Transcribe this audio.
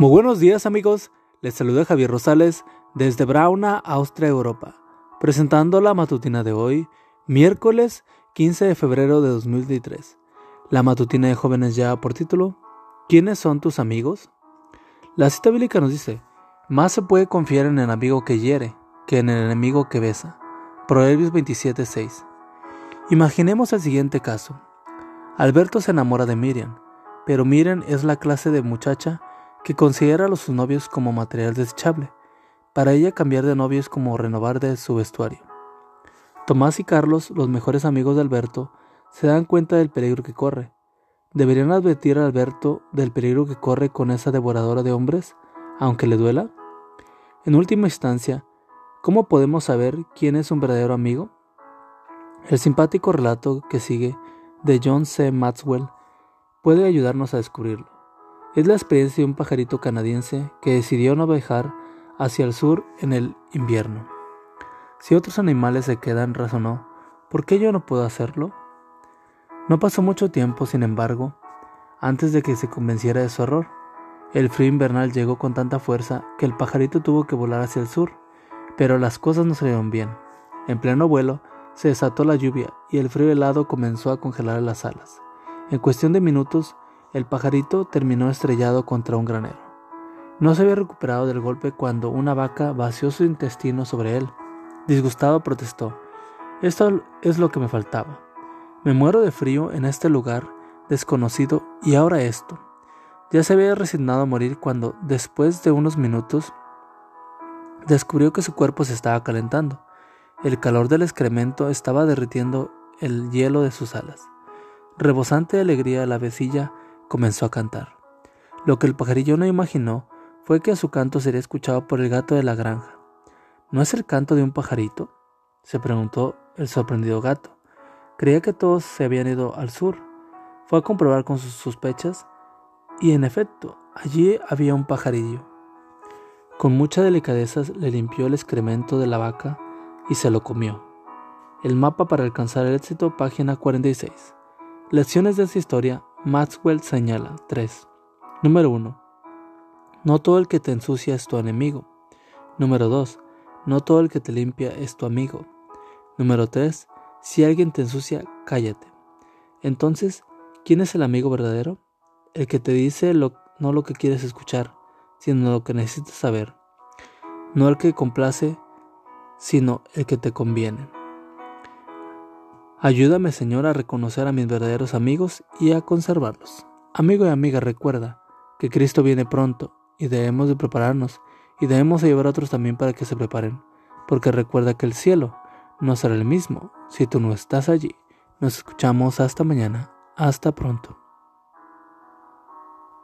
Muy buenos días amigos, les saluda Javier Rosales desde Brauna, Austria, Europa, presentando la matutina de hoy, miércoles 15 de febrero de 2023. La matutina de jóvenes ya por título, ¿quiénes son tus amigos? La cita bíblica nos dice, más se puede confiar en el amigo que hiere que en el enemigo que besa. Proverbios 27:6. Imaginemos el siguiente caso. Alberto se enamora de Miriam, pero Miriam es la clase de muchacha que considera a sus novios como material desechable. Para ella cambiar de novio es como renovar de su vestuario. Tomás y Carlos, los mejores amigos de Alberto, se dan cuenta del peligro que corre. ¿Deberían advertir a Alberto del peligro que corre con esa devoradora de hombres, aunque le duela? En última instancia, ¿cómo podemos saber quién es un verdadero amigo? El simpático relato que sigue de John C. Maxwell puede ayudarnos a descubrirlo. Es la experiencia de un pajarito canadiense que decidió no viajar hacia el sur en el invierno. Si otros animales se quedan, razonó, ¿por qué yo no puedo hacerlo? No pasó mucho tiempo, sin embargo, antes de que se convenciera de su error. El frío invernal llegó con tanta fuerza que el pajarito tuvo que volar hacia el sur, pero las cosas no salieron bien. En pleno vuelo, se desató la lluvia y el frío helado comenzó a congelar las alas. En cuestión de minutos, el pajarito terminó estrellado contra un granero. No se había recuperado del golpe cuando una vaca vació su intestino sobre él. Disgustado protestó. Esto es lo que me faltaba. Me muero de frío en este lugar desconocido y ahora esto. Ya se había resignado a morir cuando, después de unos minutos, descubrió que su cuerpo se estaba calentando. El calor del excremento estaba derritiendo el hielo de sus alas. Rebosante de alegría, la vecilla comenzó a cantar. Lo que el pajarillo no imaginó fue que su canto sería escuchado por el gato de la granja. ¿No es el canto de un pajarito? se preguntó el sorprendido gato. Creía que todos se habían ido al sur. Fue a comprobar con sus sospechas y en efecto, allí había un pajarillo. Con mucha delicadeza le limpió el excremento de la vaca y se lo comió. El mapa para alcanzar el éxito, página 46. Lecciones de esta historia Maxwell señala 3. Número 1. No todo el que te ensucia es tu enemigo. Número 2. No todo el que te limpia es tu amigo. Número 3. Si alguien te ensucia, cállate. Entonces, ¿quién es el amigo verdadero? El que te dice lo, no lo que quieres escuchar, sino lo que necesitas saber. No el que complace, sino el que te conviene. Ayúdame, Señor, a reconocer a mis verdaderos amigos y a conservarlos. Amigo y amiga, recuerda que Cristo viene pronto y debemos de prepararnos y debemos de llevar a otros también para que se preparen, porque recuerda que el cielo no será el mismo si tú no estás allí. Nos escuchamos hasta mañana. Hasta pronto.